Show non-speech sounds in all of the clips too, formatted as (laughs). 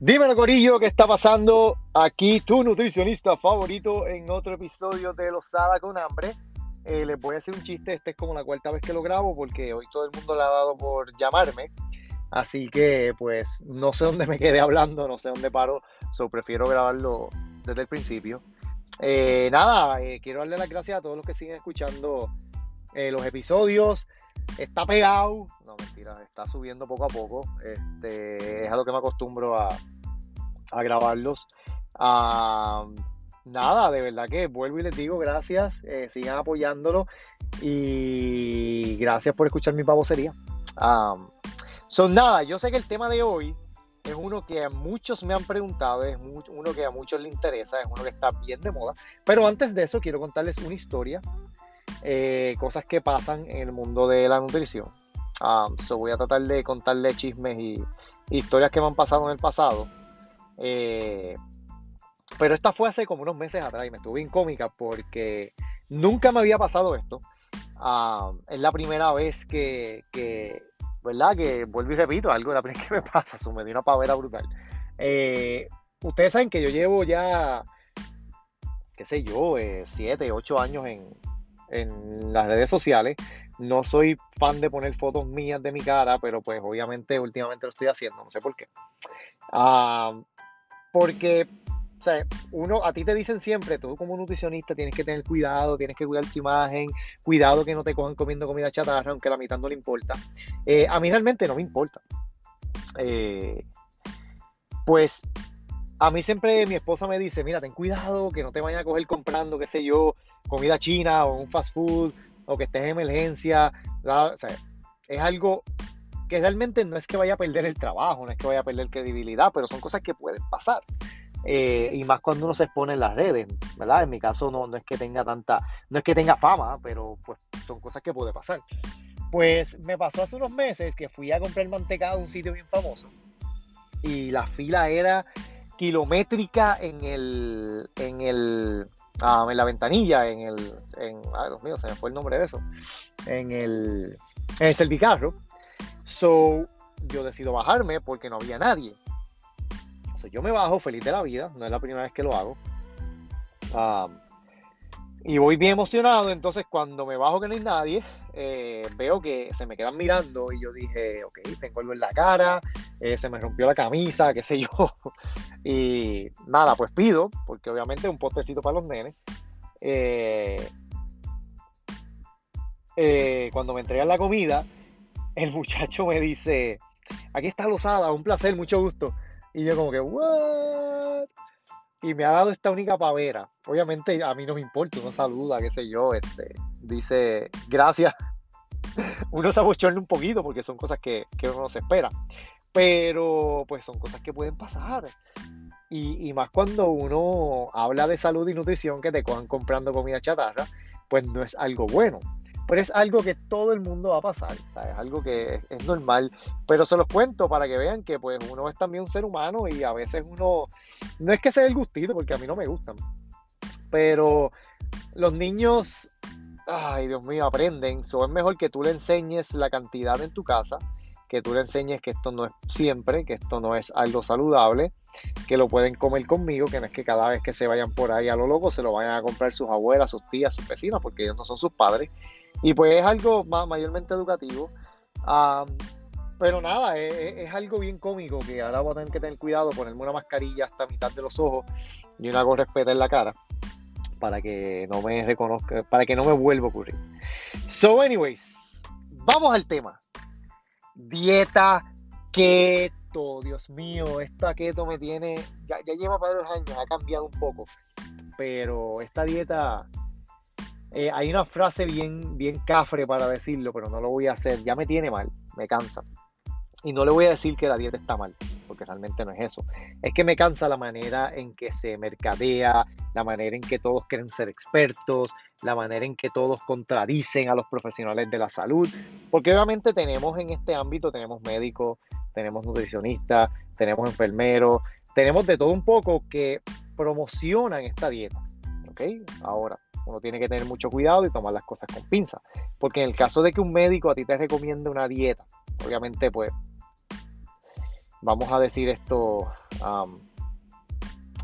Dímelo, Corillo, ¿qué está pasando? Aquí tu nutricionista favorito en otro episodio de Losada con Hambre. Eh, les voy a hacer un chiste, este es como la cuarta vez que lo grabo porque hoy todo el mundo le ha dado por llamarme. Así que, pues, no sé dónde me quedé hablando, no sé dónde paro, so prefiero grabarlo desde el principio. Eh, nada, eh, quiero darle las gracias a todos los que siguen escuchando los episodios está pegado. No, mentira, está subiendo poco a poco. Este, es a lo que me acostumbro a, grabarlos. nada, de verdad que vuelvo y les digo gracias. Eh, sigan apoyándolo. Y gracias por escuchar mi pavosería. son nada, yo sé que el tema de hoy es uno que a muchos me han preguntado, es uno que a muchos les interesa, es uno que está bien de moda. Pero antes de eso, quiero contarles una historia eh, cosas que pasan en el mundo de la nutrición. Um, voy a tratar de contarle chismes y historias que me han pasado en el pasado. Eh, pero esta fue hace como unos meses atrás y me estuve incómica porque nunca me había pasado esto. Um, es la primera vez que, ¿verdad? Que vuelvo y repito, algo la primera que me pasa, eso me dio una pavera brutal. Eh, ustedes saben que yo llevo ya, qué sé yo, 7, 8 años en, en las redes sociales. No soy fan de poner fotos mías de mi cara, pero pues obviamente últimamente lo estoy haciendo, no sé por qué. Ah, porque, o sea, uno, a ti te dicen siempre, tú como nutricionista tienes que tener cuidado, tienes que cuidar tu imagen, cuidado que no te cojan comiendo comida chatarra, aunque la mitad no le importa. Eh, a mí realmente no me importa. Eh, pues a mí siempre mi esposa me dice, mira, ten cuidado, que no te vayas a coger comprando, qué sé yo, comida china o un fast food, o que estés en emergencia. es algo que realmente no es que vaya a perder el trabajo, no es que vaya a perder credibilidad, pero son cosas que pueden pasar. Eh, y más cuando uno se expone en las redes, ¿verdad? En mi caso no, no es que tenga tanta, no es que tenga fama, pero pues son cosas que puede pasar. Pues me pasó hace unos meses que fui a comprar mantecado a un sitio bien famoso y la fila era kilométrica en el, en el, ah, en la ventanilla, en el, en, ay Dios mío, se fue el nombre de eso, en el, en el servicarro. So, yo decido bajarme porque no había nadie. So, yo me bajo feliz de la vida, no es la primera vez que lo hago. Ah, y voy bien emocionado, entonces cuando me bajo que no hay nadie, eh, veo que se me quedan mirando y yo dije, ok, tengo algo en la cara, eh, se me rompió la camisa, qué sé yo. (laughs) y nada, pues pido, porque obviamente un postecito para los nenes. Eh, cuando me entregan la comida, el (laughs) muchacho me dice, aquí está Losada, un placer, mucho gusto. Y yo como que, ¿what? y me ha dado esta única pavera. Obviamente a mí no me importa, uno saluda, qué sé yo, este, dice gracias. (laughs) Uno se abochorna un poquito porque son cosas que, uno no se espera. Pero pues son cosas que pueden pasar. Y, más cuando uno habla de salud y nutrición que te cojan comprando comida chatarra, pues no es algo bueno. Pero es algo que todo el mundo va a pasar, es algo que es, normal, pero se los cuento para que vean que pues uno es también un ser humano y a veces uno, no es que sea el gustito, porque a mí no me gustan, pero los niños, ay Dios mío, aprenden, so es mejor que tú le enseñes la cantidad en tu casa, que tú le enseñes que esto no es siempre, que esto no es algo saludable, que lo pueden comer conmigo, que no es que cada vez que se vayan por ahí a lo loco se lo vayan a comprar sus abuelas, sus tías, sus vecinas, porque ellos no son sus padres. Y pues es algo mayormente educativo. pero nada, es, algo bien cómico que ahora voy a tener que tener cuidado, ponerme una mascarilla hasta mitad de los ojos y una gorra en la cara para que no me reconozca, para que no me vuelva a ocurrir. So, anyways, vamos al tema. Dieta keto, Dios mío, esta keto me tiene, ya, ya lleva varios años, ha cambiado un poco, pero esta dieta eh, hay una frase bien, bien cafre para decirlo, pero no lo voy a hacer. Ya me tiene mal, me cansa. Y no le voy a decir que la dieta está mal, porque realmente no es eso. Es que me cansa la manera en que se mercadea, la manera en que todos quieren ser expertos, la manera en que todos contradicen a los profesionales de la salud. Porque obviamente tenemos en este ámbito, tenemos médicos, tenemos nutricionistas, tenemos enfermeros, tenemos de todo un poco que promocionan esta dieta. ¿Ok? Ahora, uno tiene que tener mucho cuidado y tomar las cosas con pinza. Porque en el caso de que un médico a ti te recomiende una dieta, obviamente pues vamos a decir esto, um,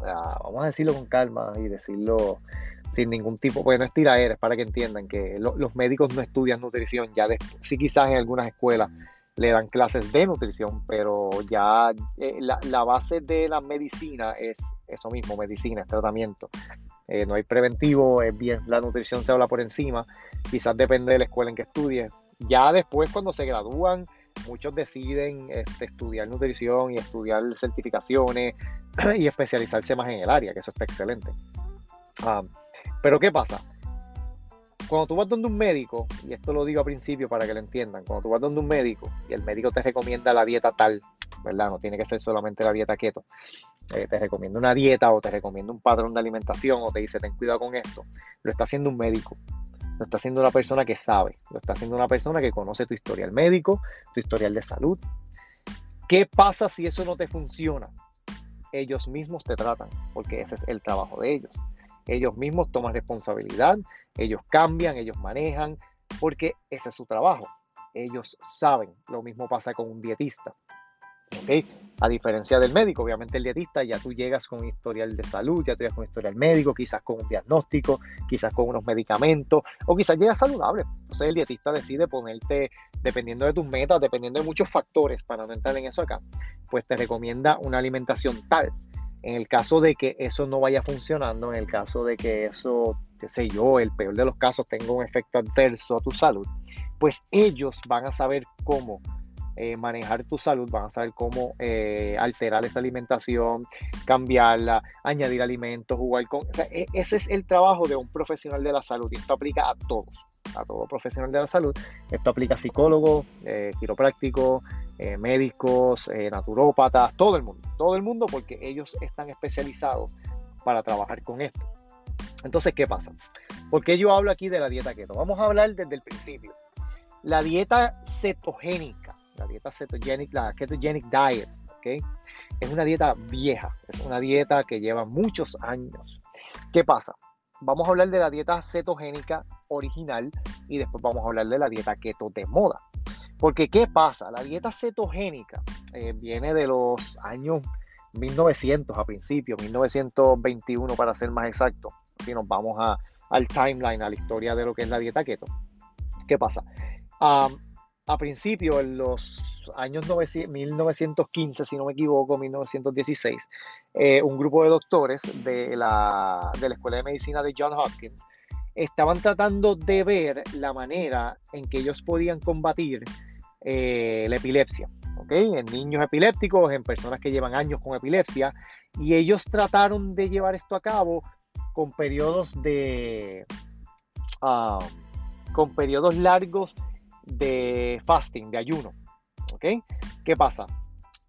vamos a decirlo con calma y decirlo sin ningún tipo, bueno, es tiraera, para que entiendan que los médicos no estudian nutrición, ya de, sí quizás en algunas escuelas le dan clases de nutrición, pero ya eh, la, base de la medicina es eso mismo, medicina, es tratamiento. Eh, no hay preventivo, es bien, la nutrición se habla por encima, quizás depende de la escuela en que estudie. Ya después cuando se gradúan, muchos deciden este, estudiar nutrición y estudiar certificaciones (clears throat) y especializarse más en el área, que eso está excelente. Ah, pero ¿qué pasa? Cuando tú vas donde un médico, y esto lo digo al principio para que lo entiendan, cuando tú vas donde un médico y el médico te recomienda la dieta tal, ¿verdad? No tiene que ser solamente la dieta keto. Eh, te recomienda una dieta o te recomienda un patrón de alimentación o te dice ten cuidado con esto. Lo está haciendo un médico. Lo está haciendo una persona que sabe. Lo está haciendo una persona que conoce tu historial médico, tu historial de salud. ¿Qué pasa si eso no te funciona? Ellos mismos te tratan, porque ese es el trabajo de ellos. Ellos mismos toman responsabilidad, ellos cambian, ellos manejan, porque ese es su trabajo. Ellos saben. Lo mismo pasa con un dietista. A diferencia del médico, obviamente el dietista ya tú llegas con un historial de salud, ya tú llegas con un historial médico, quizás con un diagnóstico, quizás con unos medicamentos, o quizás llegas saludable. Entonces el dietista decide ponerte, dependiendo de tus metas, dependiendo de muchos factores, para no entrar en eso acá, pues te recomienda una alimentación tal. En el caso de que eso no vaya funcionando, en el caso de que eso, qué sé yo, el peor de los casos tenga un efecto adverso a tu salud, pues ellos van a saber cómo eh, manejar tu salud, van a saber cómo eh, alterar esa alimentación, cambiarla, añadir alimentos, jugar con... E, ese es el trabajo de un profesional de la salud y esto aplica a todos, a todo profesional de la salud. Esto aplica a psicólogos, eh, quiroprácticos, médicos, naturópatas, todo el mundo, todo el mundo porque ellos están especializados para trabajar con esto. Entonces, ¿qué pasa? Porque yo hablo aquí de la dieta keto? Vamos a hablar desde el principio. La dieta cetogénica la dieta cetogenic, la ketogenic diet, ¿ok? Es una dieta vieja, es una dieta que lleva muchos años. ¿Qué pasa? Vamos a hablar de la dieta cetogénica original y después vamos a hablar de la dieta keto de moda. Porque ¿qué pasa? La dieta cetogénica eh, viene de los años 1900 a principio, 1921 para ser más exacto. Si nos vamos a, al timeline, a la historia de lo que es la dieta keto. ¿Qué pasa? A principio, en los años 1915, si no me equivoco, 1916, eh, un grupo de doctores de la, de la Escuela de Medicina de John Hopkins estaban tratando de ver la manera en que ellos podían combatir eh, la epilepsia, En niños epilépticos, en personas que llevan años con epilepsia, y ellos trataron de llevar esto a cabo con periodos de... Ah, con periodos largos de fasting, de ayuno. ¿Ok? ¿Qué pasa?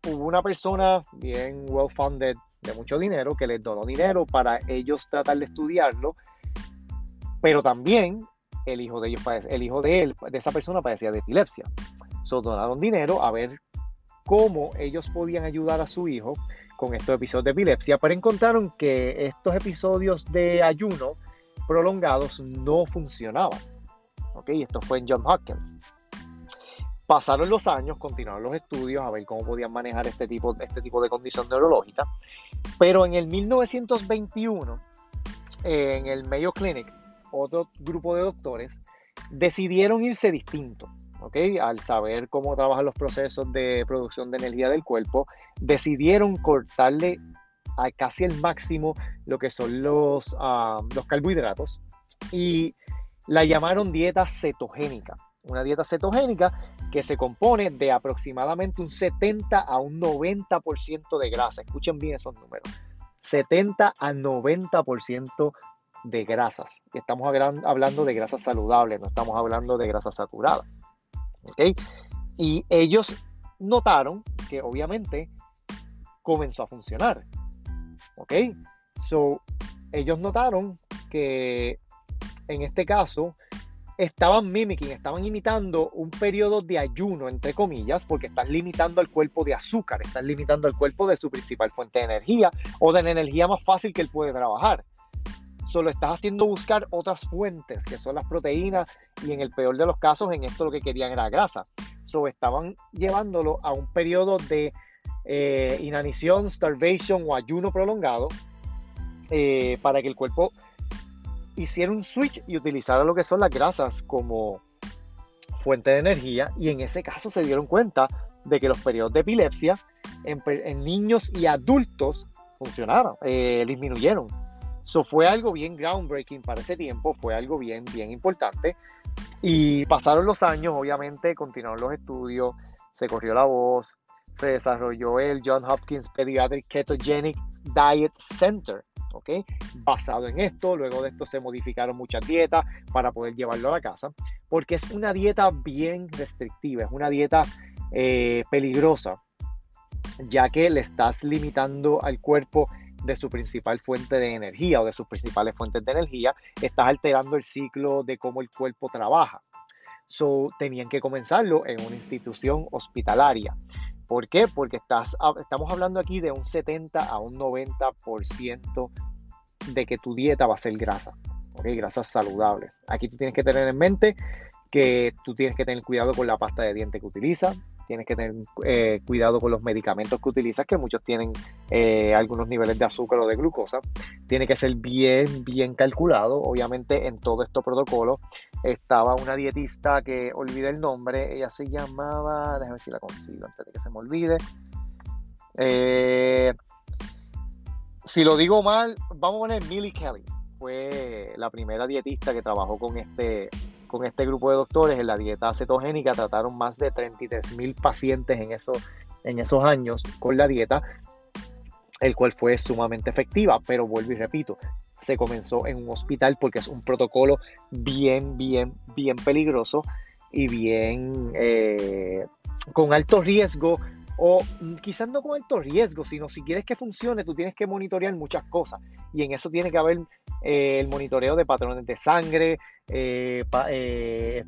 Hubo una persona bien well-funded, de mucho dinero, que les donó dinero para ellos tratar de estudiarlo, pero también el hijo de ellos, el hijo de él, de esa persona padecía de epilepsia. So, donaron dinero a ver cómo ellos podían ayudar a su hijo con estos episodios de epilepsia, pero encontraron que estos episodios de ayuno prolongados no funcionaban. ¿Ok? Esto fue en John Hopkins. Pasaron los años, continuaron los estudios a ver cómo podían manejar este tipo, este tipo de condición neurológica, pero en el 1921, en el Mayo Clinic, otro grupo de doctores decidieron irse distinto. ¿okay? Al saber cómo trabajan los procesos de producción de energía del cuerpo, decidieron cortarle a casi el máximo lo que son los, ah, los carbohidratos y la llamaron dieta cetogénica. Una dieta cetogénica que se compone de aproximadamente un 70 a un 90% de grasa. Escuchen bien esos números. 70 a 90% de grasas. Estamos hablando de grasas saludables, no estamos hablando de grasas saturadas. Y ellos notaron que obviamente comenzó a funcionar. ¿Ok? So, ellos notaron que en este caso, estaban mimicking, estaban imitando un periodo de ayuno, entre comillas, porque están limitando al cuerpo de azúcar, están limitando al cuerpo de su principal fuente de energía o de la energía más fácil que él puede trabajar. Solo estás haciendo buscar otras fuentes, que son las proteínas, y en el peor de los casos, en esto lo que querían era grasa. So estaban llevándolo a un periodo de eh, inanición, starvation o ayuno prolongado eh, para que el cuerpo hiciera un switch y utilizara lo que son las grasas como fuente de energía y en ese caso se dieron cuenta de que los periodos de epilepsia en, niños y adultos funcionaron, eh, disminuyeron. Eso fue algo bien groundbreaking para ese tiempo, fue algo bien, bien importante. Y pasaron los años, obviamente, continuaron los estudios, se corrió la voz, se desarrolló el John Hopkins Pediatric Ketogenic Diet Center, ¿ok? Basado en esto, luego de esto se modificaron muchas dietas para poder llevarlo a la casa, porque es una dieta bien restrictiva, es una dieta eh, peligrosa, ya que le estás limitando al cuerpo de su principal fuente de energía o de sus principales fuentes de energía, estás alterando el ciclo de cómo el cuerpo trabaja. So, tenían que comenzarlo en una institución hospitalaria. ¿Por qué? Porque estás, estamos hablando aquí de un 70 a un 90% de que tu dieta va a ser grasa, ¿ok? Grasas saludables. Aquí tú tienes que tener en mente que tú tienes que tener cuidado con la pasta de diente que utilizas, tienes que tener eh, cuidado con los medicamentos que utilizas, que muchos tienen eh, algunos niveles de azúcar o de glucosa. Tiene que ser bien, bien calculado. Obviamente en todo este protocolo estaba una dietista que olvidé el nombre, ella se llamaba, déjame ver si la consigo antes de que se me olvide. Eh, si lo digo mal, vamos a poner Millie Kelly. Fue la primera dietista que trabajó con este, con este grupo de doctores en la dieta cetogénica. Trataron más de 33 mil pacientes en esos, en esos años con la dieta, el cual fue sumamente efectiva. Pero vuelvo y repito, se comenzó en un hospital porque es un protocolo bien, bien, bien peligroso y bien eh, con alto riesgo o quizás no con alto riesgo, sino si quieres que funcione, tú tienes que monitorear muchas cosas. Y en eso tiene que haber eh, el monitoreo de patrones de sangre, eh,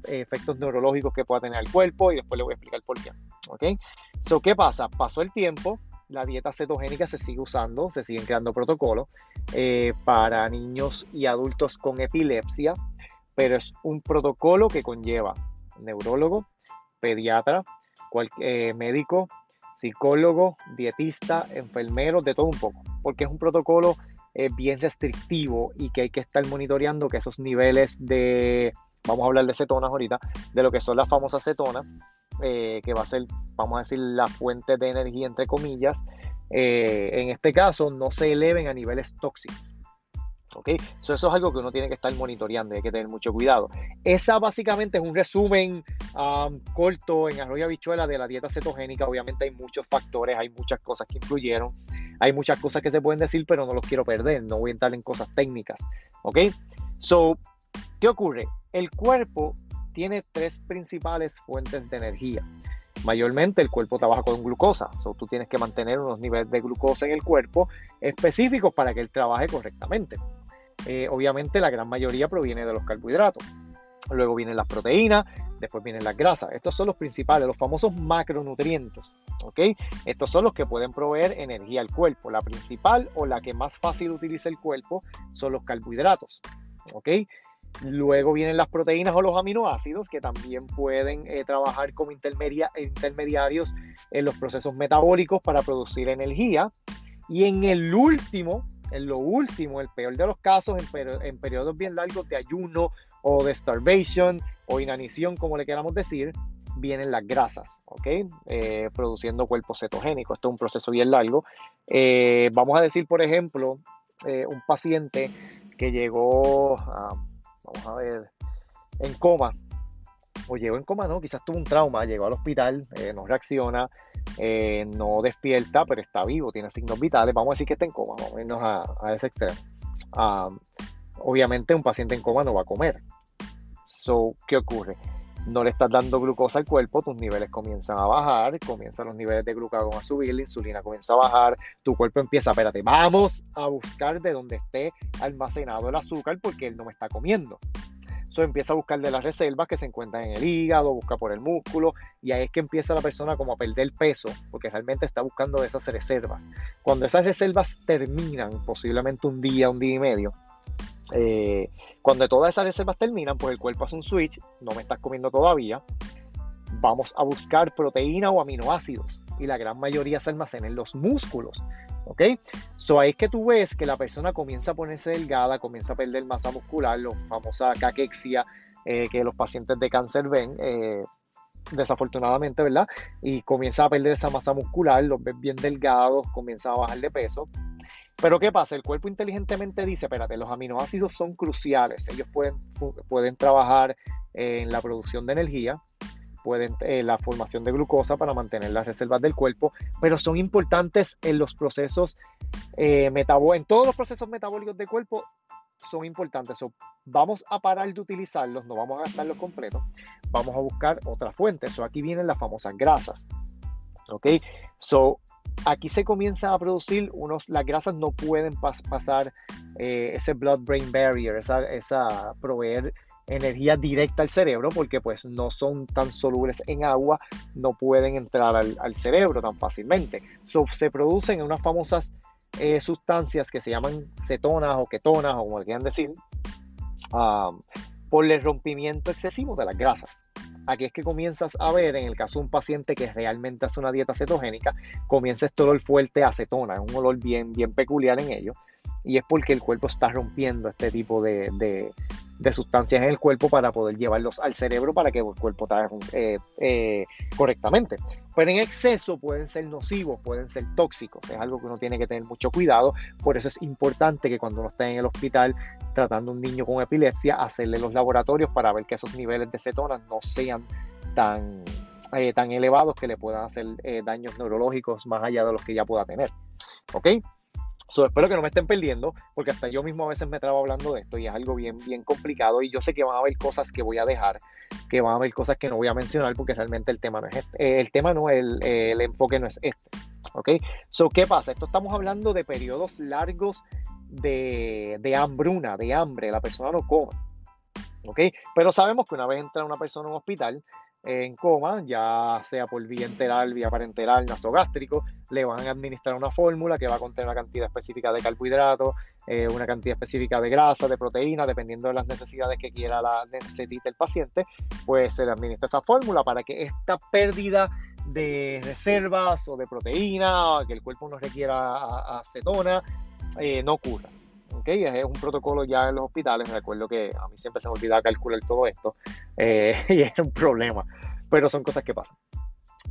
efectos neurológicos que pueda tener el cuerpo, y después le voy a explicar por qué. ¿Ok? So, ¿qué pasa? Pasó el tiempo, la dieta cetogénica se sigue usando, se siguen creando protocolos eh, para niños y adultos con epilepsia, pero es un protocolo que conlleva neurólogo, pediatra, eh, médico, psicólogo, dietista, enfermero, de todo un poco, porque es un protocolo eh, bien restrictivo y que hay que estar monitoreando que esos niveles de, vamos a hablar de cetonas ahorita, de lo que son las famosas cetonas, eh, que va a ser, vamos a decir, la fuente de energía, entre comillas, eh, en este caso no se eleven a niveles tóxicos. ¿Ok? eso es algo que uno tiene que estar monitoreando y hay que tener mucho cuidado. Esa básicamente es un resumen corto en arroyo habichuela de la dieta cetogénica. Obviamente hay muchos factores, hay muchas cosas que influyeron, hay muchas cosas que se pueden decir, pero no los quiero perder. No voy a entrar en cosas técnicas. ¿Ok? So, ¿qué ocurre? El cuerpo tiene tres principales fuentes de energía. Mayormente el cuerpo trabaja con glucosa, so, tú tienes que mantener unos niveles de glucosa en el cuerpo específicos para que él trabaje correctamente. Eh, obviamente la gran mayoría proviene de los carbohidratos. Luego vienen las proteínas, después vienen las grasas. Estos son los principales, los famosos macronutrientes. ¿ok? Estos son los que pueden proveer energía al cuerpo. La principal o la que más fácil utiliza el cuerpo son los carbohidratos. ¿ok? Luego vienen las proteínas o los aminoácidos que también pueden eh, trabajar como intermediarios en los procesos metabólicos para producir energía. Y en el último, en lo último, el peor de los casos, en, periodos bien largos de ayuno o de starvation o inanición, como le queramos decir, vienen las grasas, ¿ok? Eh, produciendo cuerpos cetogénicos. Esto es un proceso bien largo. Eh, vamos a decir, por ejemplo, un paciente que llegó vamos a ver, en coma, o llegó en coma, no, quizás tuvo un trauma, llegó al hospital, eh, no reacciona, eh, no despierta, pero está vivo, tiene signos vitales, vamos a decir que está en coma, vamos a irnos a, ese extremo. obviamente un paciente en coma no va a comer. So, ¿Qué ocurre? No le estás dando glucosa al cuerpo, tus niveles comienzan a bajar, comienzan los niveles de glucagón a subir, la insulina comienza a bajar, tu cuerpo empieza, espérate, vamos a buscar de donde esté almacenado el azúcar porque él no me está comiendo. So, empieza a buscar de las reservas que se encuentran en el hígado, busca por el músculo y ahí es que empieza la persona como a perder peso porque realmente está buscando esas reservas. Cuando esas reservas terminan, posiblemente un día, un día y medio, eh, cuando todas esas reservas terminan, pues el cuerpo hace un switch, no me estás comiendo todavía, vamos a buscar proteína o aminoácidos. y la gran mayoría se almacena en los músculos. ¿Ok? So ahí es que tú ves que la persona comienza a ponerse delgada, comienza a perder masa muscular, la famosa caquexia eh, que los pacientes de cáncer ven. Eh, desafortunadamente, ¿verdad? Y comienza a perder esa masa muscular, los ves bien delgados, comienza a bajar de peso. Pero ¿qué pasa? El cuerpo inteligentemente dice, espérate, los aminoácidos son cruciales, ellos pueden, pueden trabajar en la producción de energía, pueden eh, la formación de glucosa para mantener las reservas del cuerpo, pero son importantes en los procesos eh, metabólicos, en todos los procesos metabólicos del cuerpo son importantes. vamos a parar de utilizarlos, no vamos a gastarlos completos, vamos a buscar otras fuentes. So, aquí vienen las famosas grasas. ¿Ok? So, aquí se comienza a producir unos, las grasas no pueden pasar eh, ese blood-brain barrier, esa, proveer energía directa al cerebro porque pues no son tan solubles en agua, no pueden entrar al, cerebro tan fácilmente. se producen unas famosas eh, sustancias que se llaman cetonas o ketonas o como quieran decir, por el rompimiento excesivo de las grasas. Aquí es que comienzas a ver, en el caso de un paciente que realmente hace una dieta cetogénica, comienza este olor fuerte a acetona, un olor bien, bien peculiar en ello, y es porque el cuerpo está rompiendo este tipo de, de sustancias en el cuerpo para poder llevarlos al cerebro para que el cuerpo trabaje eh, eh, correctamente. Pero en exceso pueden ser nocivos, pueden ser tóxicos. Es algo que uno tiene que tener mucho cuidado. Por eso es importante que cuando uno esté en el hospital tratando a un niño con epilepsia, hacerle los laboratorios para ver que esos niveles de cetonas no sean tan, eh, tan elevados que le puedan hacer daños neurológicos más allá de los que ya pueda tener. ¿Ok? Espero que no me estén perdiendo, porque hasta yo mismo a veces me trabo hablando de esto y es algo bien, bien complicado. Y yo sé que van a haber cosas que voy a dejar, que van a haber cosas que no voy a mencionar, porque realmente el tema no es este. Eh, el tema no, el, el enfoque no es este. ¿Ok? So, ¿qué pasa? Esto estamos hablando de periodos largos de, de hambruna, de hambre. La persona no come. ¿Ok? Pero sabemos que una vez entra una persona en un hospital, en coma, ya sea por vía enteral, vía parenteral, nasogástrico, le van a administrar una fórmula que va a contener una cantidad específica de carbohidratos, eh, una cantidad específica de grasa, de proteína, dependiendo de las necesidades que quiera la necesite el paciente, pues se le administra esa fórmula para que esta pérdida de reservas o de proteína, que el cuerpo no requiera acetona, eh, no ocurra. ¿Okay? Es un protocolo ya en los hospitales. Me acuerdo que a mí siempre se me olvidaba calcular todo esto eh, (laughs) y era un problema, pero son cosas que pasan.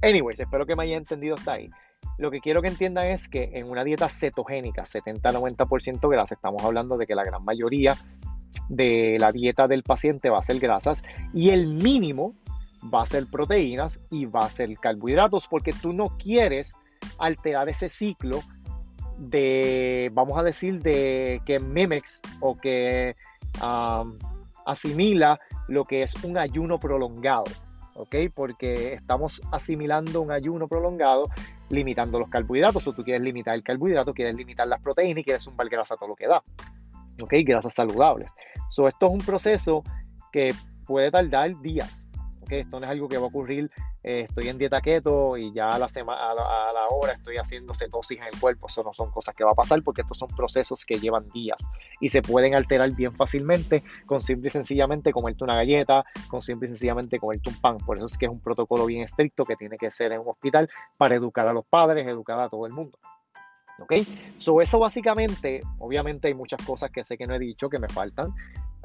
Anyways, espero que me haya entendido hasta ahí. Lo que quiero que entiendan es que en una dieta cetogénica, 70-90% grasa, estamos hablando de que la gran mayoría de la dieta del paciente va a ser grasas y el mínimo va a ser proteínas y va a ser carbohidratos porque tú no quieres alterar ese ciclo de, vamos a decir, de que mimics o que asimila lo que es un ayuno prolongado. ¿ok? Porque estamos asimilando un ayuno prolongado limitando los carbohidratos, o tú quieres limitar el carbohidrato, quieres limitar las proteínas y quieres zumbar grasa todo lo que da, ¿ok? Grasas saludables. So, esto es un proceso que puede tardar días, esto no es algo que va a ocurrir, eh, estoy en dieta keto y ya a la, semana, a la, hora estoy haciendo cetosis en el cuerpo, eso no son cosas que va a pasar porque estos son procesos que llevan días y se pueden alterar bien fácilmente con simple y sencillamente comerte una galleta, con simple y sencillamente comerte un pan, por eso es que es un protocolo bien estricto que tiene que ser en un hospital para educar a los padres, educar a todo el mundo. ¿Ok? So, eso básicamente, obviamente hay muchas cosas que sé que no he dicho, que me faltan,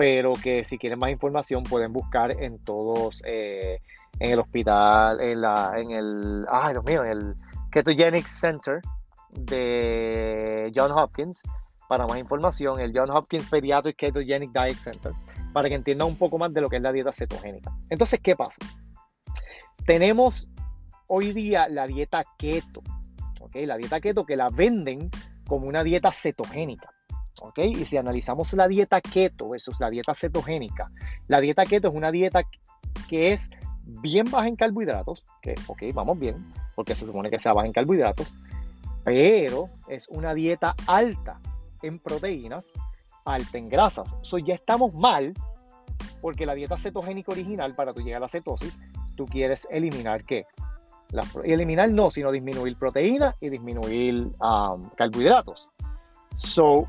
pero que si quieren más información pueden buscar en todos, eh, en el hospital, en, la, en el, ay Dios mío, en el Ketogenic Center de John Hopkins, para más información, el John Hopkins Pediatric Ketogenic Diet Center, para que entiendan un poco más de lo que es la dieta cetogénica. Entonces, ¿qué pasa? Tenemos hoy día la dieta keto, ¿ok? La dieta keto que la venden como una dieta cetogénica. ¿Ok? Y si analizamos la dieta keto versus la dieta cetogénica, la dieta keto es una dieta que es bien baja en carbohidratos, que, ok, vamos bien, porque se supone que sea baja en carbohidratos, pero es una dieta alta en proteínas, alta en grasas. Eso ya estamos mal, porque la dieta cetogénica original, para tú llegar a la cetosis, tú quieres eliminar qué? eliminar no, sino disminuir proteína y disminuir um, carbohidratos. So,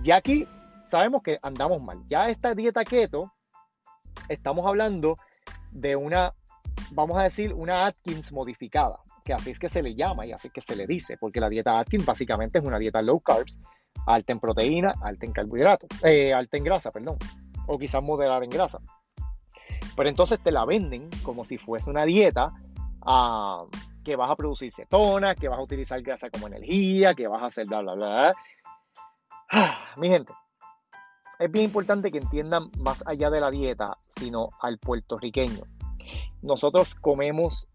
ya aquí sabemos que andamos mal. Ya esta dieta keto, estamos hablando de una, vamos a decir, una Atkins modificada. que así es que se le llama y así es que se le dice, porque la dieta Atkins básicamente es una dieta low carbs, alta en proteína, alta en carbohidratos, eh, alta en grasa, perdón, o quizás moderada en grasa. Pero entonces te la venden como si fuese una dieta ah, que vas a producir cetona, que vas a utilizar grasa como energía, que vas a hacer bla, bla, bla. Ah, mi gente, es bien importante que entiendan más allá de la dieta, sino al puertorriqueño. Nosotros comemos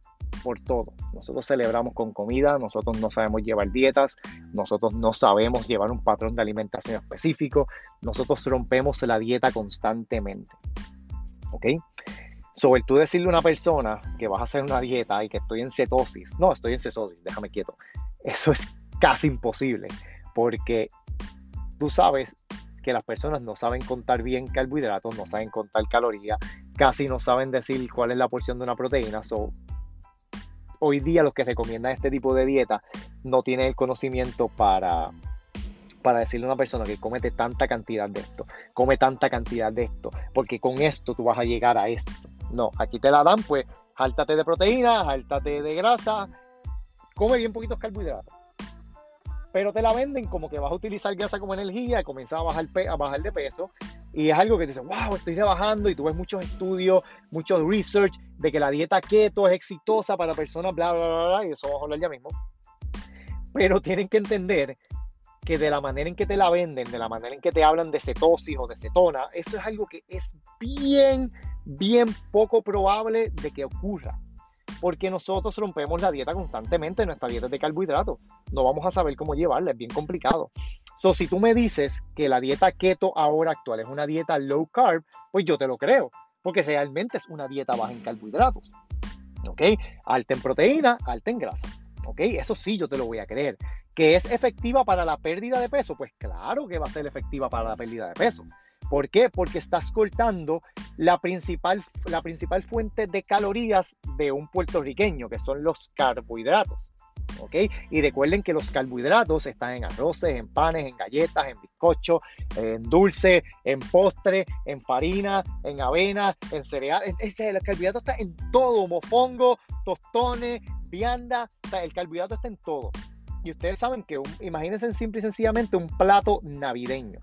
por todo. Nosotros celebramos con comida, nosotros no sabemos llevar dietas, nosotros no sabemos llevar un patrón de alimentación específico, nosotros rompemos la dieta constantemente. ¿Ok? Sobre tú decirle a una persona que vas a hacer una dieta y que estoy en cetosis, no, estoy en cetosis, déjame quieto. Eso es casi imposible, porque tú sabes que las personas no saben contar bien carbohidratos, no saben contar calorías, casi no saben decir cuál es la porción de una proteína. So, hoy día los que recomiendan este tipo de dieta no tienen el conocimiento para, para decirle a una persona que comete tanta cantidad de esto, come tanta cantidad de esto, porque con esto tú vas a llegar a esto. No, aquí te la dan, pues, jáltate de proteína, jáltate de grasa, come bien poquitos carbohidratos. Pero te la venden como que vas a utilizar grasa como energía, comienza a bajar, a bajar de peso y es algo que te dice, wow, estoy rebajando y tú ves muchos estudios, muchos research de que la dieta keto es exitosa para personas, bla, bla, bla, bla, y eso vamos a hablar ya mismo. Pero tienen que entender que de la manera en que te la venden, de la manera en que te hablan de cetosis o de cetona, eso es algo que es bien, bien poco probable de que ocurra. Porque nosotros rompemos la dieta constantemente, nuestra dieta es de carbohidratos. No vamos a saber cómo llevarla, es bien complicado. So, si tú me dices que la dieta keto ahora actual es una dieta low carb, pues yo te lo creo, porque realmente es una dieta baja en carbohidratos. ¿Ok? Alta en proteína, alta en grasa. ¿Ok? Eso sí, yo te lo voy a creer. ¿Que es efectiva para la pérdida de peso? Pues claro que va a ser efectiva para la pérdida de peso. ¿Por qué? Porque estás cortando la principal, la principal fuente de calorías de un puertorriqueño, que son los carbohidratos. ¿ok? Y recuerden que los carbohidratos están en arroces, en panes, en galletas, en bizcocho, en dulce, en postre, en farina, en avena, en cereal. El carbohidrato está en todo, mofongo, tostones, vianda, el carbohidrato está en todo. Y ustedes saben que, imagínense simple y sencillamente un plato navideño.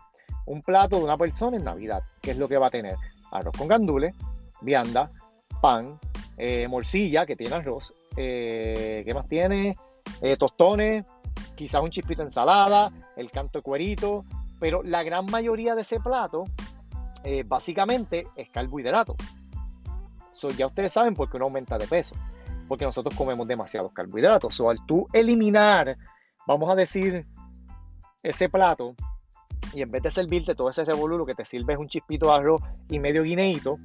Un plato de una persona en Navidad, que es lo que va a tener arroz con gandules, vianda, pan, eh, morcilla, que tiene arroz, eh, ¿qué más tiene? Eh, tostones, quizás un chispito de ensalada, el canto de cuerito, pero la gran mayoría de ese plato eh, básicamente es carbohidrato. So, ya ustedes saben por qué uno aumenta de peso, porque nosotros comemos demasiados carbohidratos. So, al tú eliminar, vamos a decir, ese plato, y en vez de servirte todo ese revolú, que te sirve es un chispito de arroz y medio guineíto,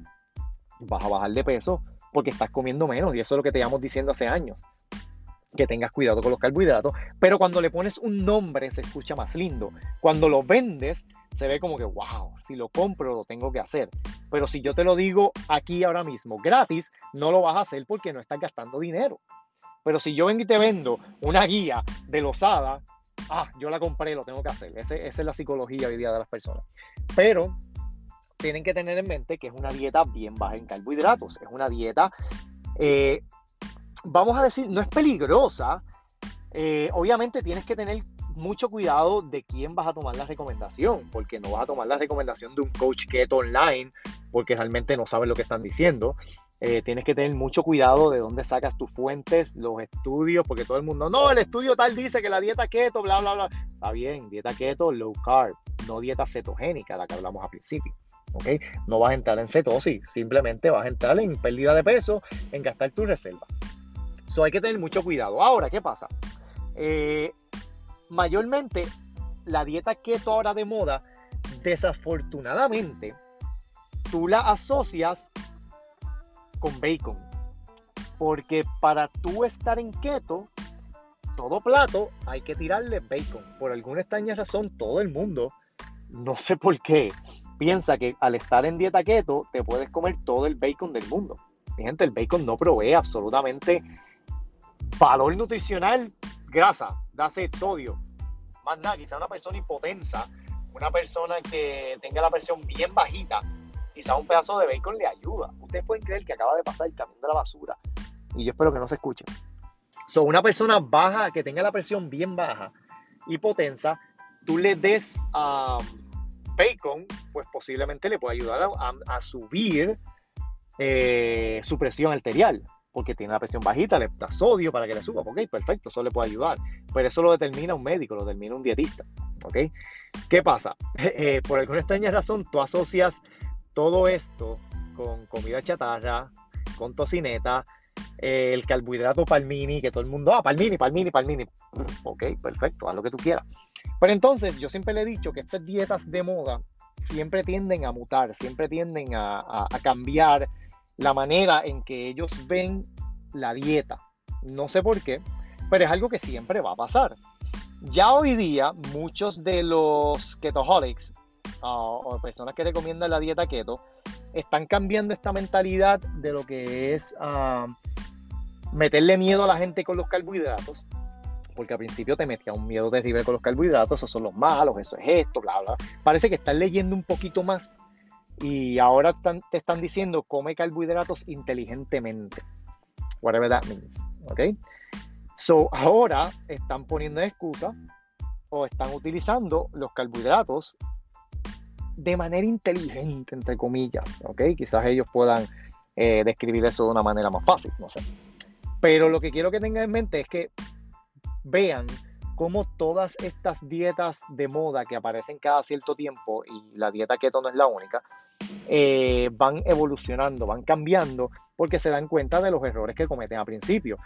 vas a bajar de peso porque estás comiendo menos. Y eso es lo que te llevamos diciendo hace años que tengas cuidado con los carbohidratos, pero cuando le pones un nombre se escucha más lindo. Cuando lo vendes se ve como que, wow, si lo compro lo tengo que hacer. Pero si yo te lo digo aquí ahora mismo gratis, no lo vas a hacer porque no estás gastando dinero. Pero si yo vengo y te vendo una guía de losada, ah, yo la compré, lo tengo que hacer. esa es la psicología hoy día de las personas. Pero tienen que tener en mente que es una dieta bien baja en carbohidratos. Es una dieta eh, vamos a decir, no es peligrosa. Eh, obviamente tienes que tener mucho cuidado de quién vas a tomar la recomendación, porque no vas a tomar la recomendación de un coach keto online, porque realmente no sabes lo que están diciendo. Eh, tienes que tener mucho cuidado de dónde sacas tus fuentes, los estudios, porque todo el mundo, no, el estudio tal dice que la dieta keto, bla, bla, bla. Está bien, dieta keto, low carb, no dieta cetogénica, la que hablamos al principio. ¿okay? No vas a entrar en cetosis, simplemente vas a entrar en pérdida de peso, en gastar tu reserva. Eso hay que tener mucho cuidado. Ahora, ¿qué pasa? Eh, mayormente, la dieta keto ahora de moda, desafortunadamente, tú la asocias con bacon. Porque para tú estar en keto, todo plato hay que tirarle bacon. Por alguna extraña razón, todo el mundo, no sé por qué, piensa que al estar en dieta keto te puedes comer todo el bacon del mundo. El bacon no provee absolutamente Valor nutricional, grasa, dase sodio. Más nada, quizá una persona hipotensa, una persona que tenga la presión bien bajita, quizá un pedazo de bacon le ayuda. Ustedes pueden creer que acaba de pasar el camión de la basura. Y yo espero que no se escuchen. So, una persona baja, que tenga la presión bien baja, hipotensa, tú le des um, bacon, pues posiblemente le puede ayudar a, subir eh, su presión arterial, porque tiene la presión bajita, le da sodio para que le suba, ok, perfecto, eso le puede ayudar, pero eso lo determina un médico, lo determina un dietista, ok. ¿Qué pasa? (laughs) Eh, por alguna extraña razón, tú asocias todo esto con comida chatarra, con tocineta, eh, el carbohidrato palmini, que todo el mundo, ah, palmini, palmini, palmini. Ok, perfecto, haz lo que tú quieras. Pero entonces, yo siempre le he dicho que estas dietas de moda siempre tienden a mutar, siempre tienden a, cambiar la manera en que ellos ven la dieta. No sé por qué, pero es algo que siempre va a pasar. Ya hoy día, muchos de los ketoholics o personas que recomiendan la dieta keto están cambiando esta mentalidad de lo que es ah, meterle miedo a la gente con los carbohidratos, porque al principio te metía un miedo terrible con los carbohidratos, esos son los malos, eso es esto, bla, bla. Parece que están leyendo un poquito más y ahora te están diciendo come carbohidratos inteligentemente. Whatever that means. ¿Ok? So ahora están poniendo excusa o están utilizando los carbohidratos de manera inteligente, entre comillas. ¿Ok? Quizás ellos puedan eh, describir eso de una manera más fácil, no sé. Pero lo que quiero que tengan en mente es que vean cómo todas estas dietas de moda que aparecen cada cierto tiempo, y la dieta keto no es la única, eh, van evolucionando, van cambiando, porque se dan cuenta de los errores que cometen al principio.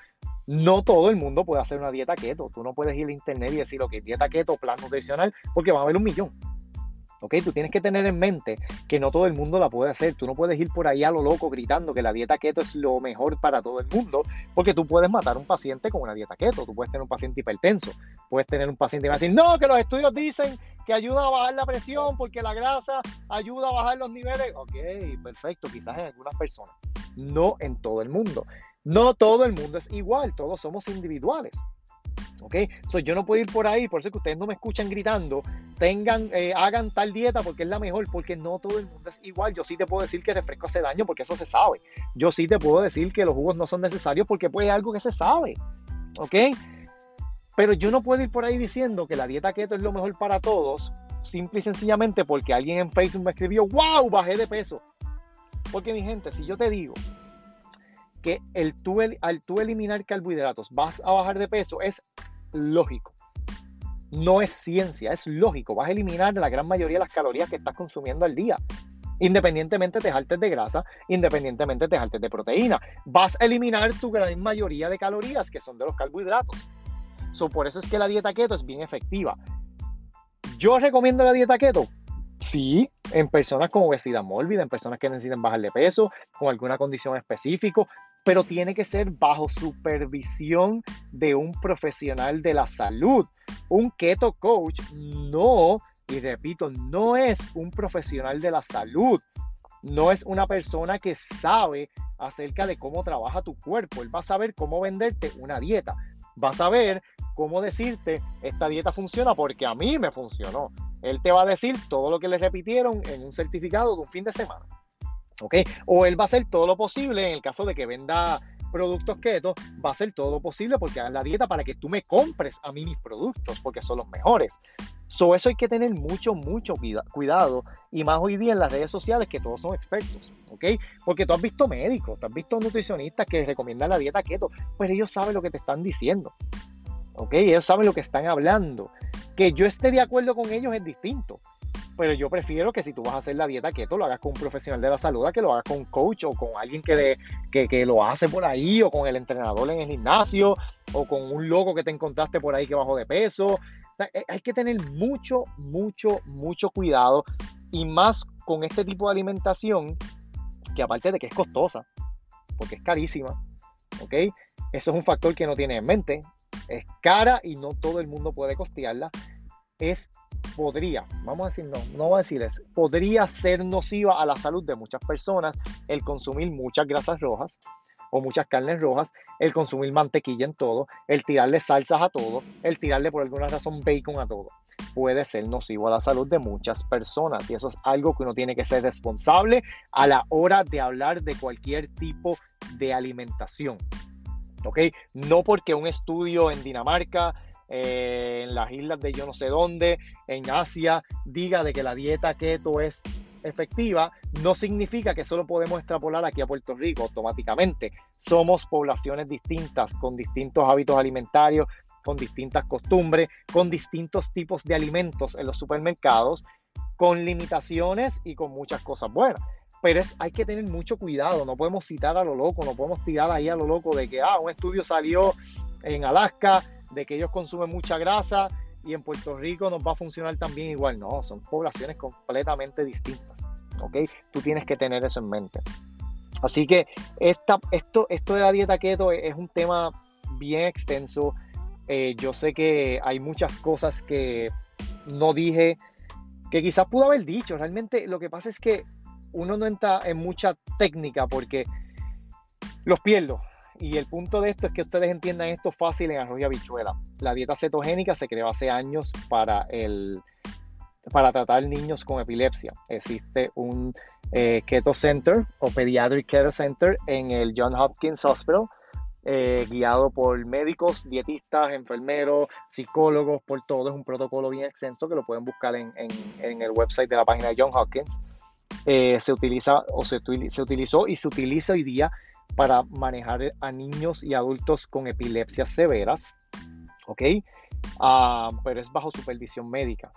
No todo el mundo puede hacer una dieta keto. Tú no puedes ir a internet y decir, que dieta keto, plan nutricional, porque va a haber un millón. ¿Ok? Tú tienes que tener en mente que no todo el mundo la puede hacer. Tú no puedes ir por ahí a lo loco gritando que la dieta keto es lo mejor para todo el mundo, porque tú puedes matar a un paciente con una dieta keto. Tú puedes tener un paciente hipertenso, puedes tener un paciente que va a decir, no, que los estudios dicen que ayuda a bajar la presión porque la grasa ayuda a bajar los niveles. Ok, perfecto, quizás en algunas personas, no en todo el mundo. No todo el mundo es igual, todos somos individuales. ¿Ok? So, yo no puedo ir por ahí, por eso que ustedes no me escuchan gritando, tengan, eh, hagan tal dieta porque es la mejor, porque no todo el mundo es igual. Yo sí te puedo decir que el refresco hace daño porque eso se sabe. Yo sí te puedo decir que los jugos no son necesarios porque pues es algo que se sabe, ¿ok? Pero yo no puedo ir por ahí diciendo que la dieta keto es lo mejor para todos, simple y sencillamente porque alguien en Facebook me escribió, wow, bajé de peso. Porque mi gente, si yo te digo que el tú, al tú eliminar carbohidratos vas a bajar de peso, es lógico. No es ciencia, es lógico. Vas a eliminar la gran mayoría de las calorías que estás consumiendo al día. Independientemente te jaltes de grasa, independientemente te jaltes de proteína. Vas a eliminar tu gran mayoría de calorías que son de los carbohidratos. So, por eso es que la dieta keto es bien efectiva. ¿Yo recomiendo la dieta keto? Sí, en personas con obesidad mórbida, en personas que necesitan bajar de peso, con alguna condición específica, pero tiene que ser bajo supervisión de un profesional de la salud. Un keto coach no, y repito, no es un profesional de la salud. No es una persona que sabe acerca de cómo trabaja tu cuerpo. Él va a saber cómo venderte una dieta. Va a saber cómo decirte, esta dieta funciona porque a mí me funcionó. Él te va a decir todo lo que le repitieron en un certificado de un fin de semana. ¿Ok? O él va a hacer todo lo posible en el caso de que venda productos keto, va a hacer todo lo posible porque haga la dieta para que tú me compres a mí mis productos porque son los mejores. So, eso hay que tener mucho, mucho cuidado y más hoy día en las redes sociales que todos son expertos, ¿ok? Porque tú has visto médicos, tú has visto nutricionistas que recomiendan la dieta keto, pero ellos saben lo que te están diciendo, ¿ok? Ellos saben lo que están hablando. Que yo esté de acuerdo con ellos es distinto pero yo prefiero que si tú vas a hacer la dieta keto, lo hagas con un profesional de la salud, que lo hagas con un coach o con alguien que, que, lo hace por ahí, o con el entrenador en el gimnasio, o con un loco que te encontraste por ahí que bajó de peso. Eh, hay que tener mucho, mucho, mucho cuidado y más con este tipo de alimentación, que aparte de que es costosa, porque es carísima, ¿ok? Eso es un factor que no tiene en mente. Es cara y no todo el mundo puede costearla. Es podría, vamos a decir no, no voy a decir podría ser nociva a la salud de muchas personas el consumir muchas grasas rojas o muchas carnes rojas, el consumir mantequilla en todo, el tirarle salsas a todo, el tirarle por alguna razón bacon a todo. Puede ser nocivo a la salud de muchas personas y eso es algo que uno tiene que ser responsable a la hora de hablar de cualquier tipo de alimentación. ¿ok? No porque un estudio en Dinamarca, eh, en las islas de yo no sé dónde, en Asia, diga de que la dieta keto es efectiva, no significa que solo podemos extrapolar aquí a Puerto Rico automáticamente. Somos poblaciones distintas, con distintos hábitos alimentarios, con distintas costumbres, con distintos tipos de alimentos en los supermercados, con limitaciones y con muchas cosas buenas. Pero es, hay que tener mucho cuidado, no podemos citar a lo loco, no podemos tirar ahí a lo loco de que ah, un estudio salió en Alaska de que ellos consumen mucha grasa y en Puerto Rico nos va a funcionar también igual. No, son poblaciones completamente distintas. ¿Ok? Tú tienes que tener eso en mente. Así que esta, esto, esto de la dieta keto es un tema bien extenso. Eh, yo sé que hay muchas cosas que no dije, que quizás pudo haber dicho. Realmente lo que pasa es que uno no entra en mucha técnica porque los pierdo. Y el punto de esto es que ustedes entiendan esto fácil en arroz y habichuela. La dieta cetogénica se creó hace años para, el, para tratar niños con epilepsia. Existe un eh, Keto Center o Pediatric Keto Center en el John Hopkins Hospital, eh, guiado por médicos, dietistas, enfermeros, psicólogos, por todo. Es un protocolo bien extenso que lo pueden buscar en, en, el website de la página de John Hopkins. Eh, se utiliza o se, se utilizó y se utiliza hoy día para manejar a niños y adultos con epilepsias severas, ¿ok? Ah, pero es bajo supervisión médica.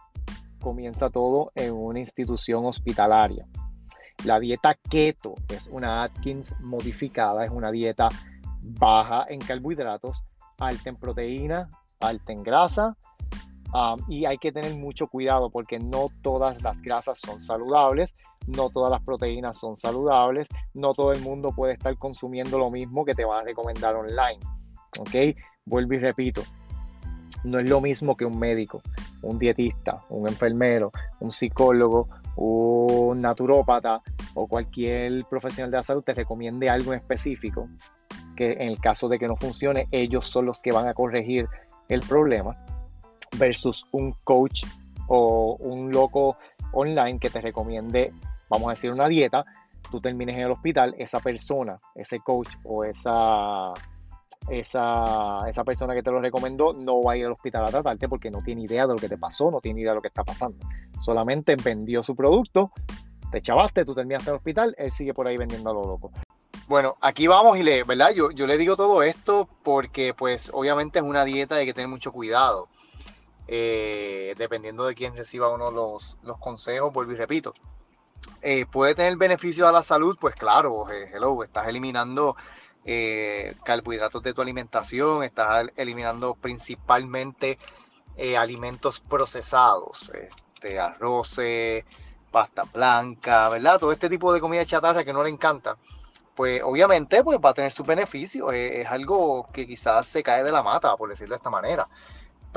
Comienza todo en una institución hospitalaria. La dieta keto es una Atkins modificada, es una dieta baja en carbohidratos, alta en proteína, alta en grasa, Y hay que tener mucho cuidado porque no todas las grasas son saludables, no todas las proteínas son saludables, no todo el mundo puede estar consumiendo lo mismo que te van a recomendar online. ¿Ok? Vuelvo y repito, no es lo mismo que un médico, un dietista, un enfermero, un psicólogo, un naturópata o cualquier profesional de la salud te recomiende algo específico, que en el caso de que no funcione, ellos son los que van a corregir el problema versus un coach o un loco online que te recomiende, vamos a decir, una dieta, tú termines en el hospital, esa persona, ese coach o esa, esa, esa persona que te lo recomendó no va a ir al hospital a tratarte porque no tiene idea de lo que te pasó, no tiene idea de lo que está pasando. Solamente vendió su producto, te chavaste, tú terminaste en el hospital, él sigue por ahí vendiendo a lo loco. Bueno, aquí vamos y le, ¿verdad? Yo, yo le digo todo esto porque pues obviamente es una dieta y hay que tener mucho cuidado. Eh, dependiendo de quién reciba uno los, los consejos, vuelvo y repito. Eh, ¿Puede tener beneficios a la salud? Pues claro, eh, hello, estás eliminando carbohidratos de tu alimentación, estás eliminando principalmente alimentos procesados, este, arroz, pasta blanca, ¿verdad? Todo este tipo de comida chatarra que no le encanta pues obviamente pues va a tener sus beneficios. es, algo que quizás se cae de la mata, por decirlo de esta manera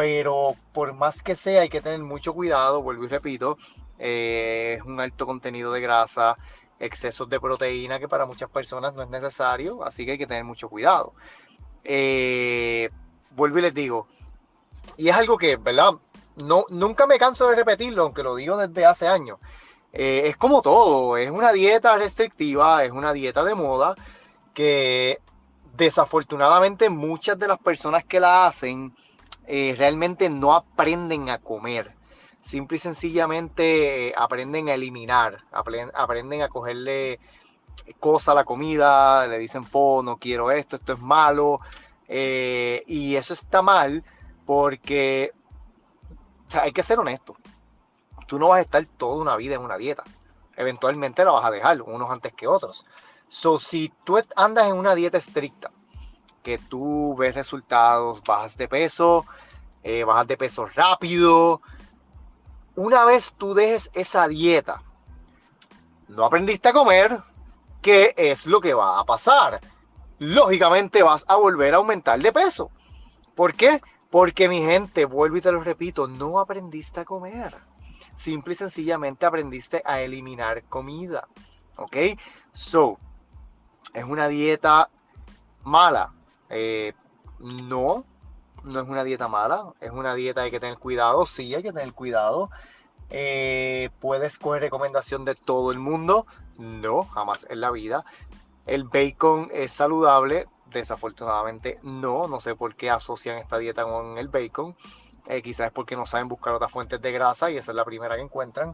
pero por más que sea hay que tener mucho cuidado, vuelvo y repito, eh, es un alto contenido de grasa, excesos de proteína que para muchas personas no es necesario, así que hay que tener mucho cuidado. Eh, vuelvo y les digo, y es algo que, ¿verdad? No, nunca me canso de repetirlo, aunque lo digo desde hace años. Eh, es como todo, es una dieta restrictiva, es una dieta de moda que desafortunadamente muchas de las personas que la hacen eh, realmente no aprenden a comer. Simple y sencillamente eh, aprenden a eliminar, aprenden, a cogerle cosas a la comida, le dicen, no quiero esto, esto es malo. Eh, y eso está mal porque hay que ser honesto. Tú no vas a estar toda una vida en una dieta. Eventualmente la vas a dejar, unos antes que otros. So, si tú andas en una dieta estricta, que tú ves resultados, bajas de peso, eh, bajas de peso rápido. Una vez tú dejes esa dieta, no aprendiste a comer, ¿qué es lo que va a pasar? Lógicamente vas a volver a aumentar de peso. ¿Por qué? Porque mi gente, vuelvo y te lo repito, no aprendiste a comer. Simple y sencillamente aprendiste a eliminar comida. ¿Ok? So, es una dieta mala. Eh, no, no es una dieta mala, es una dieta hay que tener cuidado, sí hay que tener cuidado. Eh, ¿Puedes coger recomendación de todo el mundo? No, jamás en la vida. El bacon es saludable, Desafortunadamente no, no sé por qué asocian esta dieta con el bacon. Eh, quizás es porque no saben buscar otras fuentes de grasa y esa es la primera que encuentran.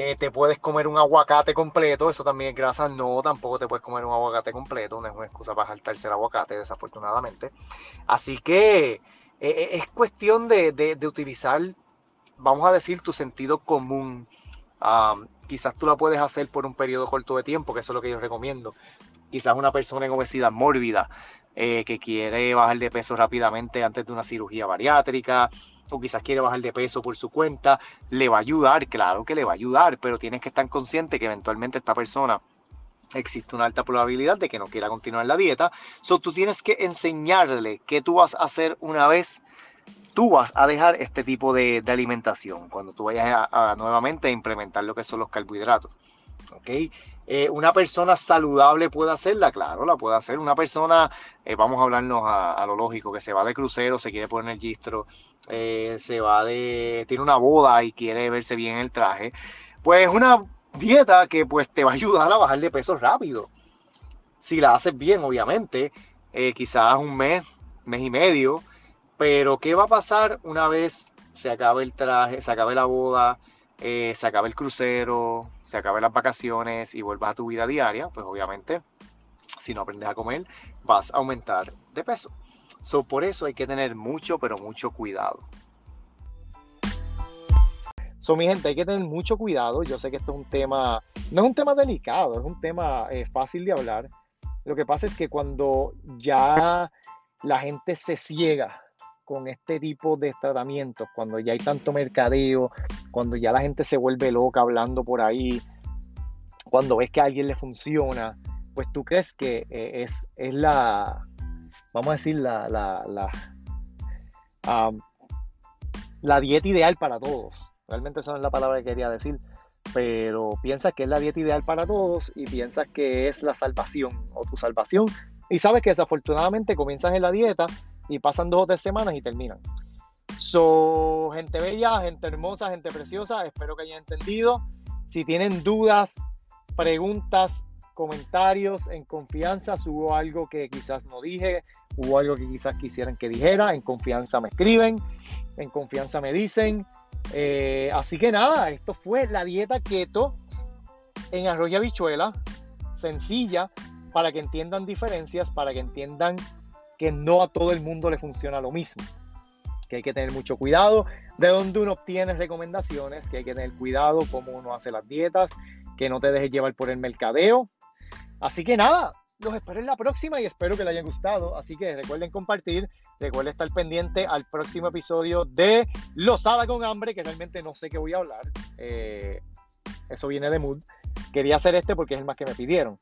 Eh, te puedes comer un aguacate completo, eso también es grasa. No, tampoco te puedes comer un aguacate completo, no es una excusa para saltarse el aguacate, desafortunadamente. Así que eh, es cuestión de, de, utilizar, vamos a decir, tu sentido común. quizás tú la puedes hacer por un periodo corto de tiempo, que eso es lo que yo recomiendo. Quizás una persona en obesidad mórbida eh, que quiere bajar de peso rápidamente antes de una cirugía bariátrica, o quizás quiere bajar de peso por su cuenta, le va a ayudar, claro que le va a ayudar, pero tienes que estar consciente que eventualmente esta persona existe una alta probabilidad de que no quiera continuar la dieta. So tú tienes que enseñarle qué tú vas a hacer una vez tú vas a dejar este tipo de, alimentación cuando tú vayas a, nuevamente a implementar lo que son los carbohidratos. ¿ok? Eh, una persona saludable puede hacerla, claro, la puede hacer. Una persona, eh, vamos a hablarnos a, lo lógico, que se va de crucero, se quiere poner el gistro, eh, se va de, tiene una boda y quiere verse bien en el traje, pues una dieta que pues te va a ayudar a bajar de peso rápido. Si la haces bien, obviamente, quizás un mes, mes y medio, pero ¿qué va a pasar una vez se acabe el traje, se acabe la boda, eh, se acabe el crucero, se acabe las vacaciones y vuelvas a tu vida diaria? Pues obviamente, si no aprendes a comer, vas a aumentar de peso. So, por eso hay que tener mucho, pero mucho cuidado. So, mi gente, hay que tener mucho cuidado. Yo sé que esto es un tema, no es un tema delicado, es un tema eh, fácil de hablar. Lo que pasa es que cuando ya la gente se ciega con este tipo de tratamientos, cuando ya hay tanto mercadeo, cuando ya la gente se vuelve loca hablando por ahí, cuando ves que a alguien le funciona, pues tú crees que eh, es, es, la, vamos a decir, la, la, la, la dieta ideal para todos. Realmente esa no es la palabra que quería decir, pero piensas que es la dieta ideal para todos y piensas que es la salvación o tu salvación y sabes que desafortunadamente comienzas en la dieta y pasan dos o tres semanas y terminan. So, gente bella, gente hermosa, gente preciosa, espero que hayan entendido. Si tienen dudas, preguntas, comentarios, en confianza, subo algo que quizás no dije, hubo algo que quizás quisieran que dijera, en confianza me escriben, en confianza me dicen. Eh, así que nada, esto fue la dieta keto en arroyo bichuela, sencilla, para que entiendan diferencias, para que entiendan que no a todo el mundo le funciona lo mismo, que hay que tener mucho cuidado de dónde uno obtiene recomendaciones, que hay que tener cuidado cómo uno hace las dietas, que no te dejes llevar por el mercadeo. Así que nada, los espero en la próxima y espero que les haya gustado. Así que recuerden compartir, recuerden estar pendiente al próximo episodio de Losada con Hambre, que realmente no sé qué voy a hablar. Eh, eso viene de mood. Quería hacer este porque es el más que me pidieron.